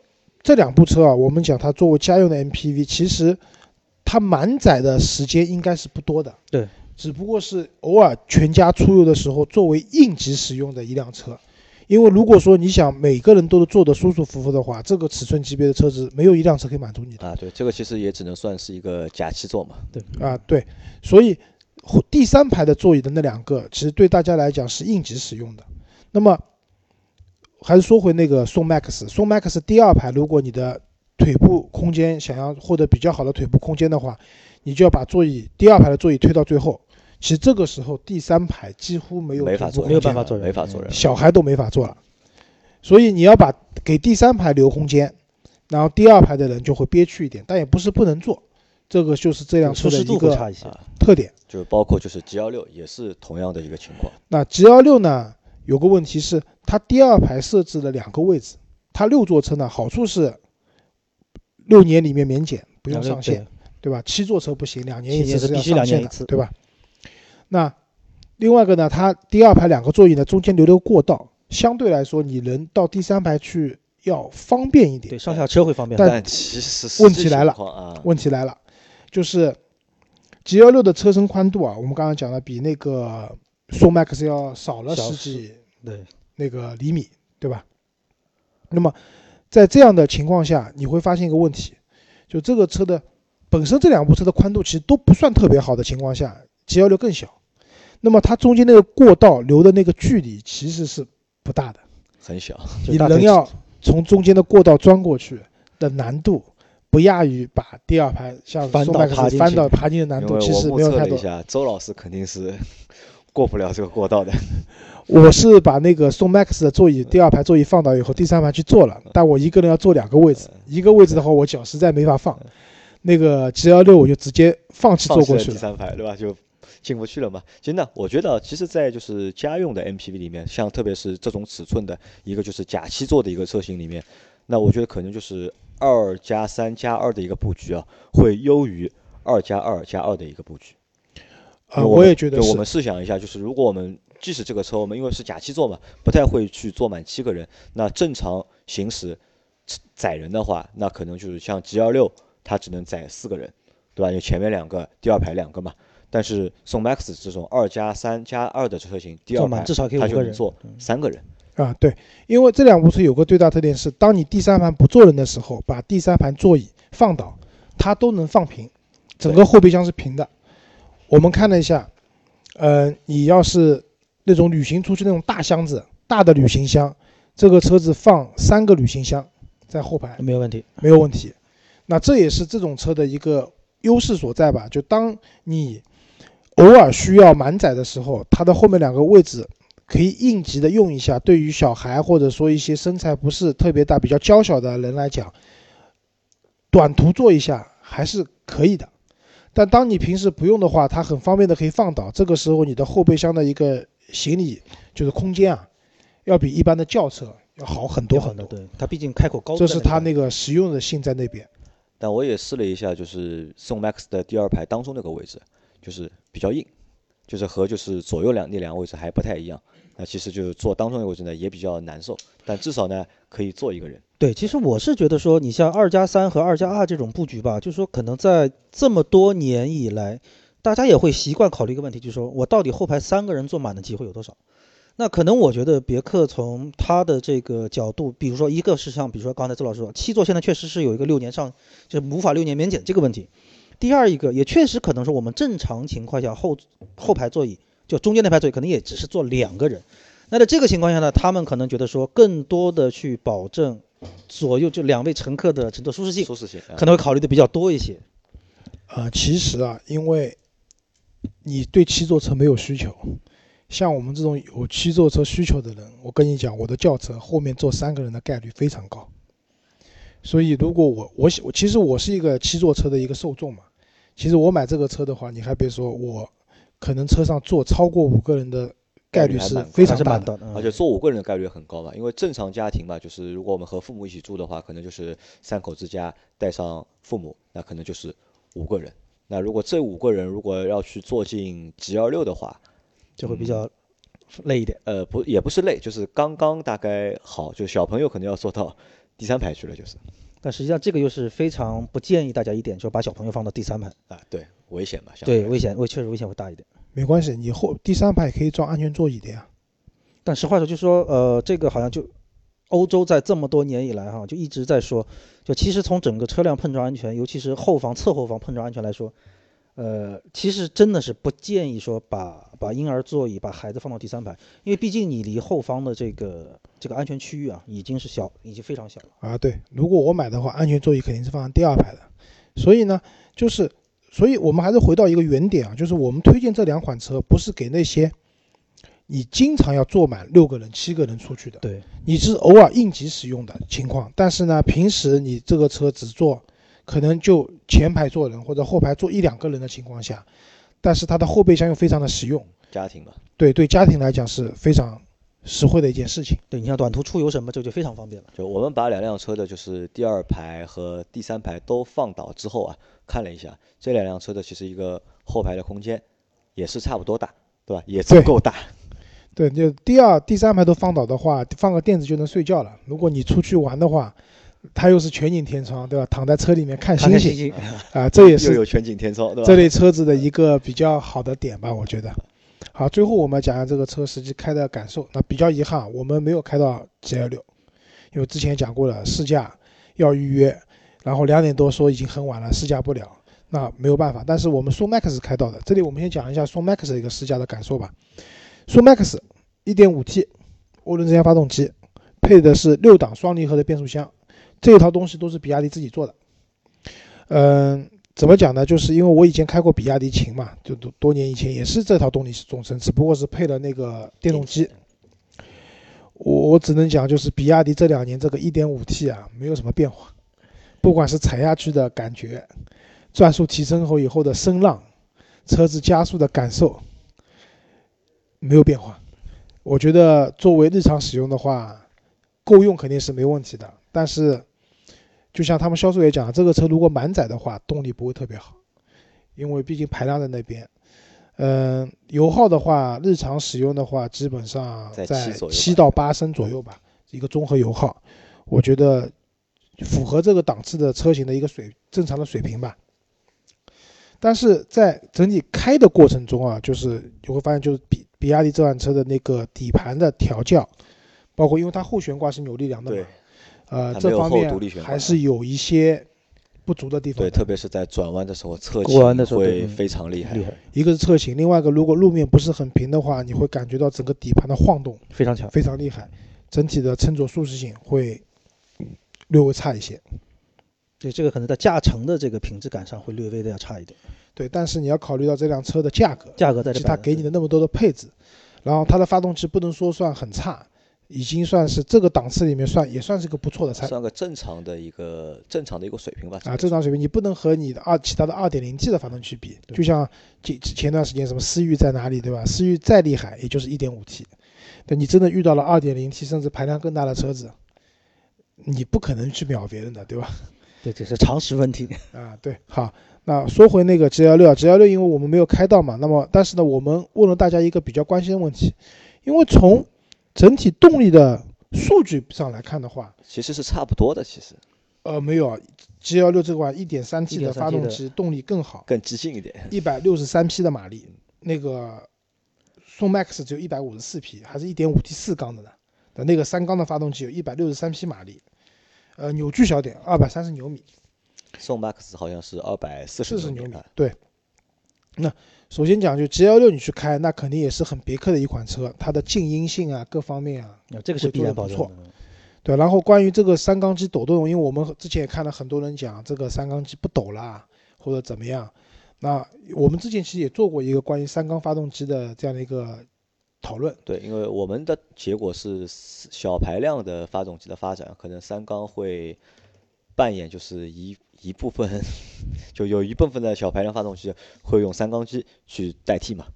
B: 这两部车啊，我们讲它作为家用的 MPV，其实它满载的时间应该是不多的。
D: 对，
B: 只不过是偶尔全家出游的时候作为应急使用的一辆车。因为如果说你想每个人都坐得舒舒服服的话，这个尺寸级别的车子没有一辆车可以满足你的
C: 啊，对，这个其实也只能算是一个假七座嘛。
D: 对，
B: 啊，对，所以第三排的座椅的那两个，其实对大家来讲是应急使用的。那么还是说回那个宋 MAX，宋 MAX 第二排，如果你的腿部空间想要获得比较好的腿部空间的话，你就要把座椅第二排的座椅推到最后。其实这个时候第三排几乎没有
C: 没法坐，
D: 没有办法坐人
C: 没法坐人。
B: 小孩都没法坐了，所以你要把给第三排留空间，然后第二排的人就会憋屈一点，但也不是不能坐，这个就是这辆车
D: 舒适度
B: 的一个
D: 会差一些。
C: 啊，
B: 特点。
C: 就是包括就是 G 幺六也是同样的一个情况。
B: 那 G 幺六呢，有个问题是它第二排设置了两个位置，它六座车呢好处是六年里面免检不用上线，对吧？七座车不行，两年一次是要上线的，
D: 两年一次
B: 对吧？那另外一个呢，它第二排两个座椅呢中间留了个过道，相对来说你人到第三排去要方便一点
D: 对，。上下车会方便。
B: 但
C: 但其实
B: 问题来了
C: 啊，
B: 问题来了，就是 G 幺六的车身宽度啊，我们刚刚讲了，比那个宋 MAX 要少了十几
D: 对，
B: 那个厘米，对吧？那么在这样的情况下，你会发现一个问题，就这个车的本身这两部车的宽度其实都不算特别好的情况下，G 幺六更小，那么它中间那个过道留的那个距离其实是不大的，
C: 很小，
B: 你
D: 就大腿
B: 人要从中间的过道钻过去的难度。不亚于把第二排像
D: 翻
B: 宋
D: 倒爬进去
B: 麦克斯翻倒爬进的难度，其实没有太多。
C: 周老师肯定是过不了这个过道的。
B: 我是把那个宋 MAX 的座椅第二排座椅放倒以后，第三排去坐了，但我一个人要坐两个位置，一个位置的话我脚实在没法放，那个 G 幺六我就直接放弃坐过去了。
C: 第三排，对吧？就进不去了嘛。其实呢，我觉得，其实，在就是家用的 MPV 里面，像特别是这种尺寸的一个就是假七座的一个车型里面，那我觉得可能就是二加三加二的一个布局啊，会优于二加二加二的一个布局。
B: 啊、我也觉得是
C: 我们。试想一下，就是如果我们即使这个车我们因为是假七座嘛，不太会去坐满七个人，那正常行驶载人的话，那可能就是像 G 二六，它只能载四个人，对吧？因为前面两个，第二排两个嘛。但是宋 MAX 这种二加三加二的车型，第二排
D: 至少可以五个人。
C: 它就能坐
D: 嗯
C: 三个人。
B: 啊，对，因为这两部车有个最大特点是，当你第三排不坐人的时候，把第三排座椅放倒，它都能放平，整个后备箱是平的。我们看了一下，呃，你要是那种旅行出去那种大箱子、大的旅行箱，这个车子放三个旅行箱在后排
D: 没有问题。
B: 没有问题。那这也是这种车的一个优势所在吧？就当你偶尔需要满载的时候，它的后面两个位置可以应急的用一下。对于小孩或者说一些身材不是特别大、比较娇小的人来讲，短途坐一下还是可以的。但当你平时不用的话，它很方便的可以放倒。这个时候你的后备箱的一个行李就是空间啊，要比一般的轿车要好很多
D: 很
B: 很多。
D: 对，它毕竟开口高。
B: 这是它那个实用的性在那边。
C: 但我也试了一下，就是宋 MAX 的第二排当中那个位置，就是比较硬，就是和就是左右两那两个位置还不太一样。那其实就是坐当中的位置呢也比较难受，但至少呢可以坐一个人。
D: 对，其实我是觉得说，你像二加三和二加二这种布局吧，就是说可能在这么多年以来，大家也会习惯考虑一个问题，就是说我到底后排三个人坐满的机会有多少？那可能我觉得别克从它的这个角度，比如说一个是像比如说刚才周老师说，七座现在确实是有一个六年上，就是无法六年免检这个问题。第二一个也确实可能是我们正常情况下后后排座椅就中间那排座椅可能也只是坐两个人。那在这个情况下呢，他们可能觉得说更多的去保证左右就两位乘客的乘坐舒适性，
C: 舒适性啊
D: 可能会考虑的比较多一些。
B: 啊，其实啊，因为你对七座车没有需求，像我们这种有七座车需求的人，我跟你讲，我的轿车后面坐三个人的概率非常高。所以，如果我我我其实我是一个七座车的一个受众嘛，其实我买这个车的话，你还别说，我可能车上坐超过五个人的概率是非常大的。
C: 而且坐五个人的概率很高嘛，因为正常家庭嘛，就是如果我们和父母一起住的话，可能就是三口之家带上父母，那可能就是五个人。那如果这五个人如果要去坐进 G 二六的话，
D: 就会比较累一点。
C: 呃，不也不是累，就是刚刚大概好，就小朋友可能要坐到第三排去了，就是
D: 但实际上这个又是非常不建议大家一点，就把小朋友放到第三排，
C: 啊，对，危险嘛，相
D: 对，危险，危确实危险会大一点。
B: 没关系，你后第三排可以装安全座椅的呀。
D: 但实话说，就说呃，这个好像就欧洲在这么多年以来哈，就一直在说，就其实从整个车辆碰撞安全，尤其是后方、侧后方碰撞安全来说，呃，其实真的是不建议说把把婴儿座椅、把孩子放到第三排，因为毕竟你离后方的这个这个安全区域啊，已经是小，已经非常小了。
B: 啊，对，如果我买的话，安全座椅肯定是放在第二排的。所以呢，就是，所以我们还是回到一个原点啊，就是我们推荐这两款车，不是给那些你经常要坐满六个人、七个人出去的，
D: 对，
B: 你是偶尔应急使用的情况。但是呢，平时你这个车只坐，可能就前排坐人或者后排坐一两个人的情况下，但是它的后备箱又非常的实用，
C: 家庭嘛，
B: 对对，家庭来讲是非常实惠的一件事情。
D: 对你像短途出游什么，这就非常方便了。
C: 就我们把两辆车的就是第二排和第三排都放倒之后啊，看了一下这两辆车的其实一个后排的空间也是差不多大，对吧？也足够大。
B: 对，就第二、第三排都放倒的话，放个垫子就能睡觉了。如果你出去玩的话，它又是全景天窗，对吧？躺在车里面看星星啊、这也是
C: 又有全景天窗，对吧？
B: 这类车子的一个比较好的点吧，我觉得。好，最后我们讲下这个车实际开的感受。那比较遗憾，我们没有开到 G L 六，因为之前讲过了，试驾要预约，然后两点多说已经很晚了，试驾不了，那没有办法。但是我们宋 MAX 开到的，这里我们先讲一下宋 MAX 的一个试驾的感受吧。宋 MAX 1.5T 涡轮增压发动机，配的是六档双离合的变速箱，这一套东西都是比亚迪自己做的。嗯，怎么讲呢？就是因为我以前开过比亚迪秦嘛，就多多年以前也是这套动力总成，只不过是配了那个电动机。我我只能讲，就是比亚迪这两年这个 1.5T 啊，没有什么变化，不管是踩下去的感觉，转速提升后以后的声浪，车子加速的感受，没有变化。我觉得作为日常使用的话，够用肯定是没问题的，但是。就像他们销售也讲，这个车如果满载的话，动力不会特别好，因为毕竟排量在那边。嗯，油耗的话，日常使用的话，基本上
C: 在
B: 在
C: 七
B: 到八升左右吧，一个综合油耗，我觉得符合这个档次的车型的一个水正常的水平吧。但是在整体开的过程中啊，就是你会发现，就是比比亚迪这款车的那个底盘的调教，包括因为它后悬挂是扭力梁的嘛
C: 对，
B: 呃，这方面还是有一些不足的地方
C: 对，特别是在转弯的时候，侧
D: 过弯的时候对
C: 倾会
D: 嗯
C: 非常厉害
D: 厉。害，
B: 一个是侧倾，另外一个如果路面不是很平的话，你会感觉到整个底盘的晃动
D: 非常强。
B: 非常厉害，整体的乘坐舒适性会略微差一些。
D: 对，这个可能在驾乘的这个品质感上会略微的要差一点，
B: 对，但是你要考虑到这辆车的价格，
D: 价格在这摆着
B: 给你的那么多的配置，然后它的发动机不能说算很差，已经算是这个档次里面算也算是个不错的菜
C: 算个正常的一个正常的一个水平吧。
B: 啊，正常水平你不能和你的二其他的二点零 T 的发动机比，就像前前段时间什么思域在哪里，对吧？思域再厉害，也就是一点五 T，对你真的遇到了二点零 T 甚至排量更大的车子，你不可能去秒别人的，对吧？
D: 对，这是常识问题。
B: 啊，对，好，那说回那个 G 幺六，G 幺六因为我们没有开到嘛，那么但是呢，我们问了大家一个比较关心的问题，因为从整体动力的数据上来看的话，
C: 其实是差不多的，其实
B: 呃，没有 G L 六这款一点三 T 的发动机动力更好，
C: 更激进一点。
B: 一百六十三匹的马力，那个宋 MAX 只有一百五十四匹，还是一点五 T 四缸的呢。的那个三缸的发动机有一百六十三匹马力，呃，扭矩小点，二百三十牛米。
C: 宋 MAX 好像是二百四十
B: 四牛米
C: 啊，
B: 对。那首先讲，就 G L 六你去开，那肯定也是很别克的一款车，它的静音性啊，各方面啊，
D: 啊，这个是必然保证的。
B: 对。然后关于这个三缸机抖动，因为我们之前也看了很多人讲这个三缸机不抖啦，或者怎么样。那我们之前其实也做过一个关于三缸发动机的这样的一个讨论，
C: 对，因为我们的结果是小排量的发动机的发展，可能三缸会扮演就是一一部分，就有一部分的小排量发动机会用三缸机去代替嘛。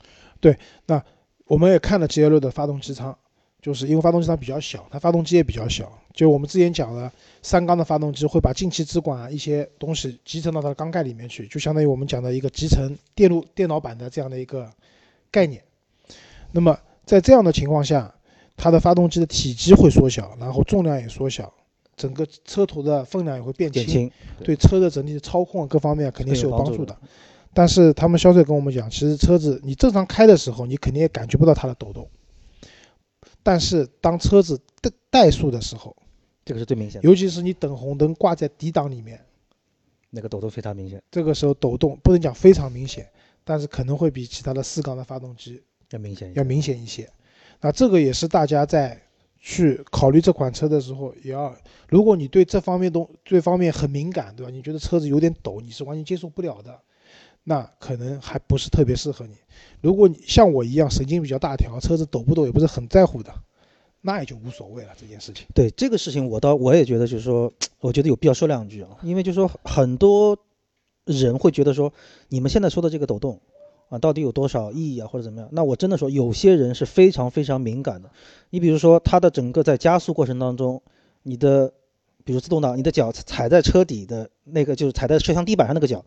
B: 对，那我们也看了 G L 六的发动机舱，就是因为发动机舱比较小，它发动机也比较小。就我们之前讲的，三缸的发动机会把进气支管啊一些东西集成到它的缸盖里面去，就相当于我们讲的一个集成电路电脑版的这样的一个概念。那么在这样的情况下，它的发动机的体积会缩小，然后重量也缩小，整个车头的分量也会变
D: 减轻，
B: 对车的整体的操控各方面肯定是有
D: 帮助的
B: 助的。但是他们销售跟我们讲，其实车子你正常开的时候，你肯定也感觉不到它的抖动。但是当车子怠怠速的时候，
D: 这个是最明显的，
B: 尤其是你等红灯挂在低档里面，
D: 那个抖动非常明显，
B: 这个时候抖动不能讲非常明显，但是可能会比其他的四缸的发动机
D: 要明显
B: 要明显一些。那这个也是大家在去考虑这款车的时候，也要如果你对这方面东这方面很敏感，对吧？你觉得车子有点抖，你是完全接受不了的，那可能还不是特别适合你。如果你像我一样神经比较大条，车子抖不抖也不是很在乎的，那也就无所谓了这件事情。
D: 对这个事情，我倒我也觉得，就是说，我觉得有必要说两句啊，因为就是说，很多人会觉得说，你们现在说的这个抖动啊，到底有多少意义啊，或者怎么样？那我真的说，有些人是非常非常敏感的。你比如说，它的整个在加速过程当中，你的，比如自动挡，你的脚踩在车底的那个，就是踩在车厢地板上那个脚，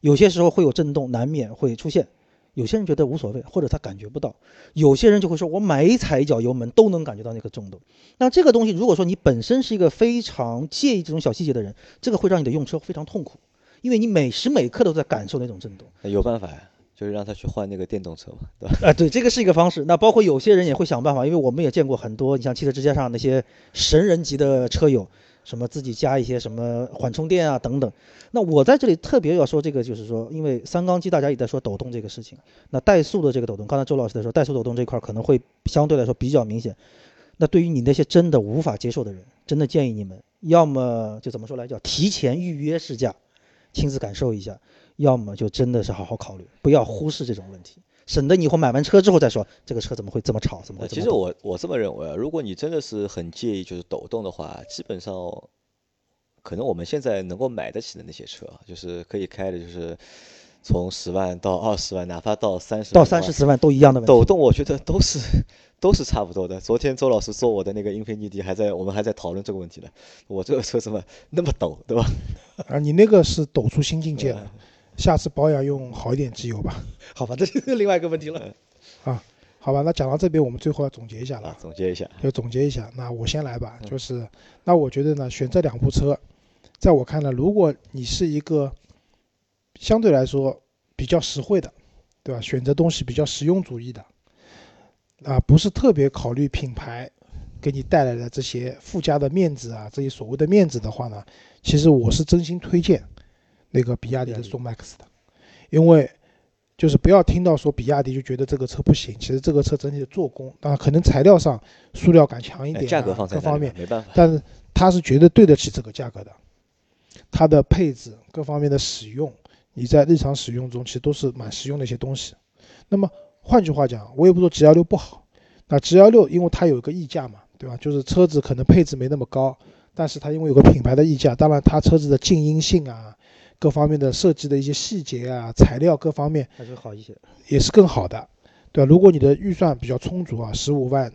D: 有些时候会有震动，难免会出现。有些人觉得无所谓，或者他感觉不到；有些人就会说，我每踩一脚油门都能感觉到那个震动。那这个东西，如果说你本身是一个非常介意这种小细节的人，这个会让你的用车非常痛苦，因为你每时每刻都在感受那种震动。
C: 有办法呀，就是让他去换那个电动车嘛，对吧？
D: 啊、对，这个是一个方式。那包括有些人也会想办法，因为我们也见过很多，你像汽车之家上那些神人级的车友，什么自己加一些什么缓冲垫啊等等。那我在这里特别要说这个，就是说，因为三缸机大家也在说抖动这个事情，那怠速的这个抖动，刚才周老师在说怠速抖动这块可能会相对来说比较明显。那对于你那些真的无法接受的人，真的建议你们要么就怎么说来，叫提前预约试驾，亲自感受一下，要么就真的是好好考虑，不要忽视这种问题。省得你以后买完车之后再说这个车怎么会这么吵，怎么
C: 其实我我这么认为啊，如果你真的是很介意就是抖动的话，基本上可能我们现在能够买得起的那些车啊，就是可以开的，就是从十万到二十万，哪怕到三十
D: 到三十四万都一样的问题。
C: 抖动，我觉得都是都是差不多的。昨天周老师做我的那个英菲尼迪，还在我们还在讨论这个问题呢。我这个车怎么那么抖，对吧？
B: 啊，你那个是抖出新境界了
C: 嗯，
B: 下次保养用好一点机油吧。
D: 好吧，这是另外一个问题了。
B: 啊好吧，那讲到这边，我们最后要总结一下了
C: 啊，。总结一下，
B: 要总结一下，那我先来吧，
C: 嗯
B: 就是，那我觉得呢，选这两部车，在我看来，如果你是一个相对来说比较实惠的，对吧？选择东西比较实用主义的，啊，不是特别考虑品牌给你带来的这些附加的面子啊，这些所谓的面子的话呢，其实我是真心推荐那个比亚迪的宋 MAX 的，因为就是不要听到说比亚迪就觉得这个车不行，其实这个车整体的做工，当然可能材料上塑料感强一点、
C: 价格放在
B: 各方面，
C: 没办法。
B: 但是它是绝对对得起这个价格的。它的配置各方面的使用，你在日常使用中其实都是蛮实用的一些东西。那么换句话讲，我也不说 G 幺六不好，那 G 幺六因为它有一个溢价嘛，对吧？就是车子可能配置没那么高，但是它因为有个品牌的溢价，当然它车子的静音性啊，各方面的设计的一些细节啊，材料各方面
D: 还是好一些。
B: 也是更好的，对吧？如果你的预算比较充足啊，十五万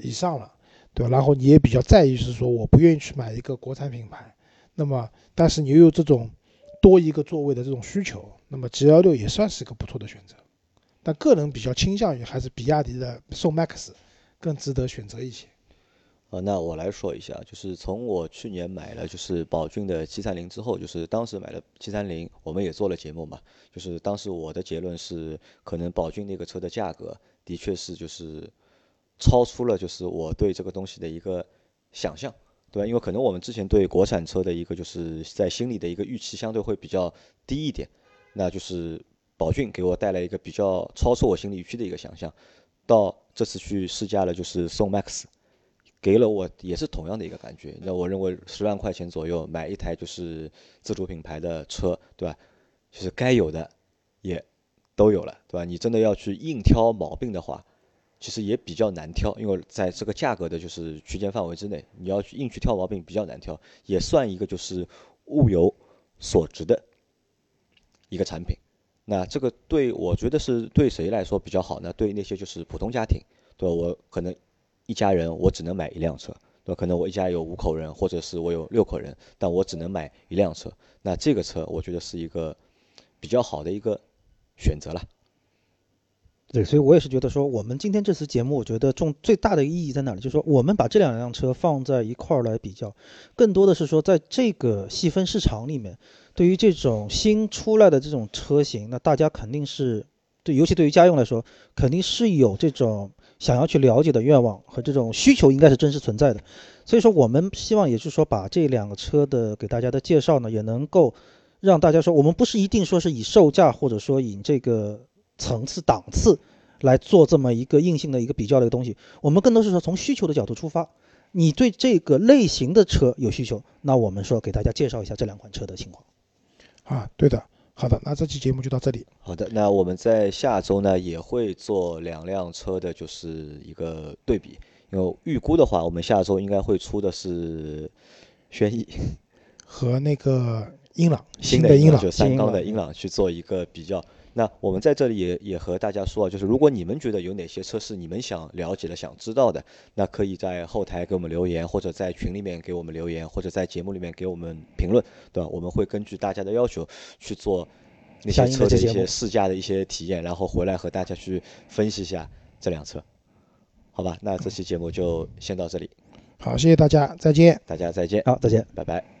B: 以上了，对吧？然后你也比较在意是说我不愿意去买一个国产品牌，那么但是你又有这种多一个座位的这种需求，那么 G 幺六也算是一个不错的选择。但个人比较倾向于还是比亚迪的宋 MAX 更值得选择一些。
C: 啊，那我来说一下，就是从我去年买了就是宝骏的七三零之后，就是当时买了七三零，我们也做了节目嘛，就是当时我的结论是，可能宝骏那个车的价格的确是就是超出了就是我对这个东西的一个想象，对吧？因为可能我们之前对国产车的一个就是在心里的一个预期相对会比较低一点，那就是宝骏给我带来一个比较超出我心理预期的一个想象，到这次去试驾了就是宋 MAX。给了我也是同样的一个感觉。那我认为十万块钱左右买一台就是自主品牌的车，对吧？就是该有的也都有了，对吧？你真的要去硬挑毛病的话，其实也比较难挑，因为在这个价格的就是区间范围之内，你要去硬去挑毛病比较难挑，也算一个就是物有所值的一个产品。那这个对我觉得是对谁来说比较好呢？对那些就是普通家庭，对吧？我可能一家人我只能买一辆车，对吧？可能我一家有五口人，或者是我有六口人，但我只能买一辆车。那这个车我觉得是一个比较好的一个选择了。
D: 对，所以我也是觉得说，我们今天这次节目，我觉得重最大的意义在哪里？就是说，我们把这两辆车放在一块儿来比较，更多的是说，在这个细分市场里面，对于这种新出来的这种车型，那大家肯定是对，尤其对于家用来说，肯定是有这种想要去了解的愿望和这种需求，应该是真实存在的。所以说，我们希望也就是说，把这两个车的给大家的介绍呢，也能够让大家说，我们不是一定说是以售价或者说以这个。层次档次来做这么一个硬性的一个比较的一个东西，我们更多是说从需求的角度出发，你对这个类型的车有需求，那我们说给大家介绍一下这两款车的情况。
B: 啊，对的，好的，那这期节目就到这里。
C: 好的，那我们在下周呢也会做两辆车的，就是一个对比。因为预估的话，我们下周应该会出的是轩逸
B: 和那个英朗
C: 新
B: 的英朗，
C: 就三缸的英朗去做一个比较。那我们在这里也也和大家说啊，就是如果你们觉得有哪些车是你们想了解的、想知道的，那可以在后台给我们留言，或者在群里面给我们留言，或者在节目里面给我们评论，对吧？我们会根据大家的要求去做那些车的一些试驾的一些体验，然后回来和大家去分析一下这辆车，好吧？那这期节目就先到这里。
B: 好，谢谢大家，再见。
C: 大家再见。
D: 好，再见，
C: 拜拜。